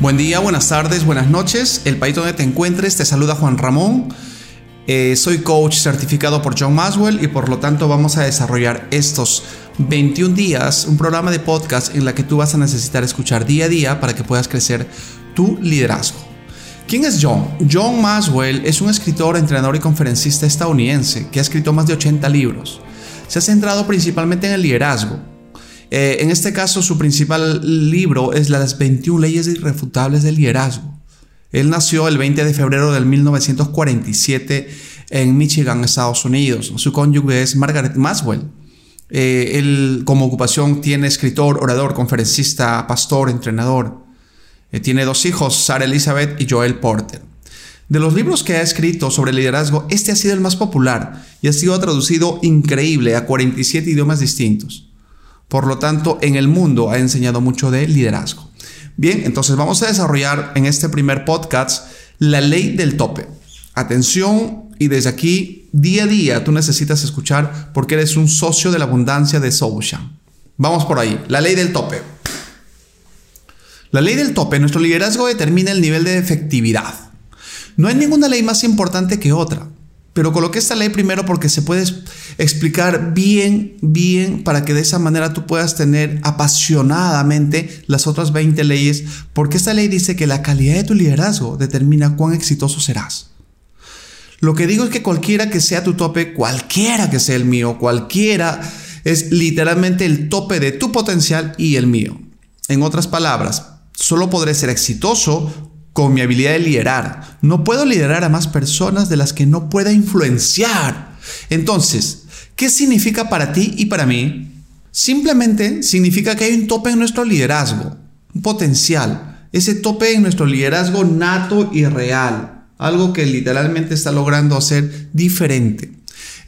Buen día, buenas tardes, buenas noches. El país donde te encuentres te saluda Juan Ramón. Eh, soy coach certificado por John Maswell y por lo tanto vamos a desarrollar estos 21 días un programa de podcast en la que tú vas a necesitar escuchar día a día para que puedas crecer tu liderazgo. ¿Quién es John? John Maswell es un escritor, entrenador y conferencista estadounidense que ha escrito más de 80 libros. Se ha centrado principalmente en el liderazgo, eh, en este caso, su principal libro es Las 21 leyes irrefutables del liderazgo. Él nació el 20 de febrero del 1947 en Michigan, Estados Unidos. Su cónyuge es Margaret Maswell. Eh, él como ocupación tiene escritor, orador, conferencista, pastor, entrenador. Eh, tiene dos hijos, Sarah Elizabeth y Joel Porter. De los libros que ha escrito sobre liderazgo, este ha sido el más popular y ha sido traducido increíble a 47 idiomas distintos. Por lo tanto, en el mundo ha enseñado mucho de liderazgo. Bien, entonces vamos a desarrollar en este primer podcast la ley del tope. Atención y desde aquí, día a día, tú necesitas escuchar porque eres un socio de la abundancia de Soulshan. Vamos por ahí, la ley del tope. La ley del tope, nuestro liderazgo determina el nivel de efectividad. No hay ninguna ley más importante que otra. Pero coloqué esta ley primero porque se puede explicar bien, bien, para que de esa manera tú puedas tener apasionadamente las otras 20 leyes, porque esta ley dice que la calidad de tu liderazgo determina cuán exitoso serás. Lo que digo es que cualquiera que sea tu tope, cualquiera que sea el mío, cualquiera, es literalmente el tope de tu potencial y el mío. En otras palabras, solo podré ser exitoso con mi habilidad de liderar. No puedo liderar a más personas de las que no pueda influenciar. Entonces, ¿qué significa para ti y para mí? Simplemente significa que hay un tope en nuestro liderazgo, un potencial, ese tope en nuestro liderazgo nato y real, algo que literalmente está logrando hacer diferente.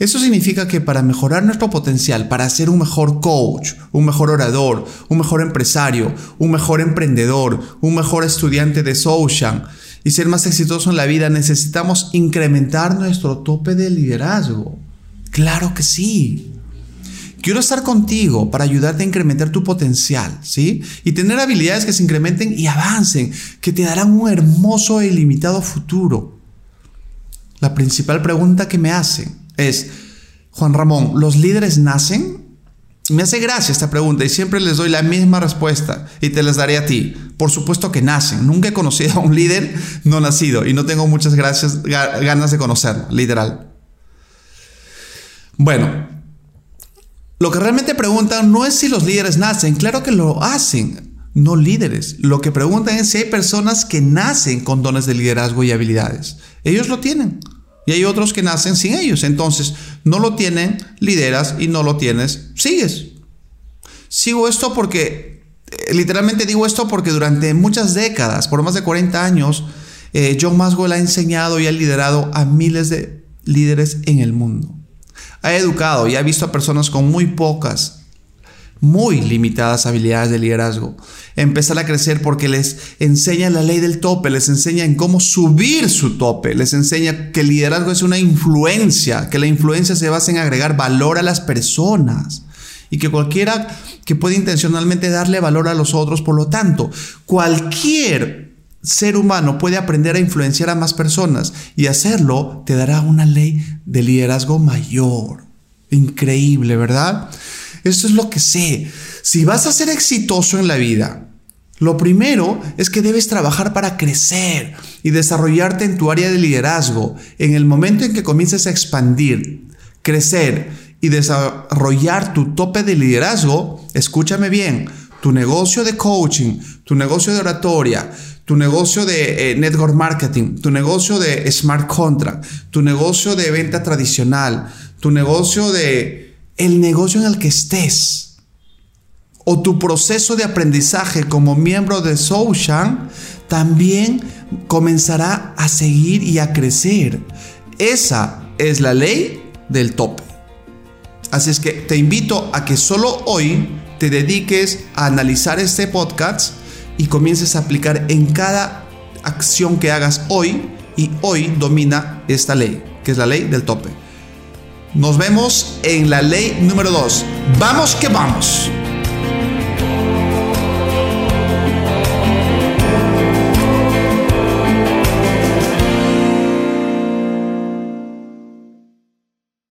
Eso significa que para mejorar nuestro potencial, para ser un mejor coach, un mejor orador, un mejor empresario, un mejor emprendedor, un mejor estudiante de social y ser más exitoso en la vida, necesitamos incrementar nuestro tope de liderazgo. Claro que sí. Quiero estar contigo para ayudarte a incrementar tu potencial, ¿sí? Y tener habilidades que se incrementen y avancen, que te darán un hermoso e ilimitado futuro. La principal pregunta que me hacen es, Juan Ramón, ¿los líderes nacen? Me hace gracia esta pregunta y siempre les doy la misma respuesta y te las daré a ti. Por supuesto que nacen. Nunca he conocido a un líder no nacido y no tengo muchas gracias, ganas de conocerlo, literal. Bueno, lo que realmente preguntan no es si los líderes nacen, claro que lo hacen, no líderes. Lo que preguntan es si hay personas que nacen con dones de liderazgo y habilidades. Ellos lo tienen. Y hay otros que nacen sin ellos. Entonces, no lo tienen, lideras y no lo tienes, sigues. Sigo esto porque, eh, literalmente digo esto porque durante muchas décadas, por más de 40 años, eh, John Maswell ha enseñado y ha liderado a miles de líderes en el mundo. Ha educado y ha visto a personas con muy pocas muy limitadas habilidades de liderazgo. Empezar a crecer porque les enseña la ley del tope, les enseña en cómo subir su tope, les enseña que el liderazgo es una influencia, que la influencia se basa en agregar valor a las personas y que cualquiera que puede intencionalmente darle valor a los otros, por lo tanto, cualquier ser humano puede aprender a influenciar a más personas y hacerlo te dará una ley de liderazgo mayor. Increíble, ¿verdad? Eso es lo que sé. Si vas a ser exitoso en la vida, lo primero es que debes trabajar para crecer y desarrollarte en tu área de liderazgo. En el momento en que comiences a expandir, crecer y desarrollar tu tope de liderazgo, escúchame bien, tu negocio de coaching, tu negocio de oratoria, tu negocio de eh, network marketing, tu negocio de smart contract, tu negocio de venta tradicional, tu negocio de el negocio en el que estés o tu proceso de aprendizaje como miembro de Soushan también comenzará a seguir y a crecer. Esa es la ley del tope. Así es que te invito a que solo hoy te dediques a analizar este podcast y comiences a aplicar en cada acción que hagas hoy y hoy domina esta ley, que es la ley del tope. Nos vemos en la ley número 2. Vamos que vamos.